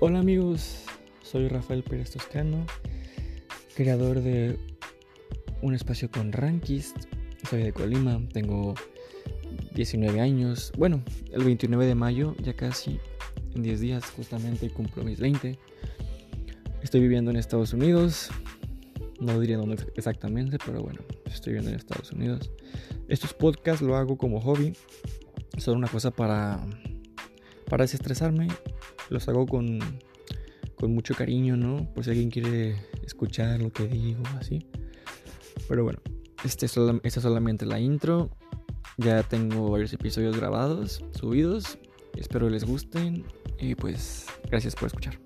Hola amigos, soy Rafael Pérez Toscano, creador de un espacio con Rankist. Soy de Colima, tengo 19 años. Bueno, el 29 de mayo, ya casi en 10 días, justamente cumplo mis 20. Estoy viviendo en Estados Unidos. No diría dónde exactamente, pero bueno, estoy viviendo en Estados Unidos. Estos podcasts lo hago como hobby. Son una cosa para, para desestresarme los hago con, con mucho cariño, ¿no? Por si alguien quiere escuchar lo que digo, así. Pero bueno, este esta es solamente la intro. Ya tengo varios episodios grabados, subidos. Espero les gusten y pues gracias por escuchar.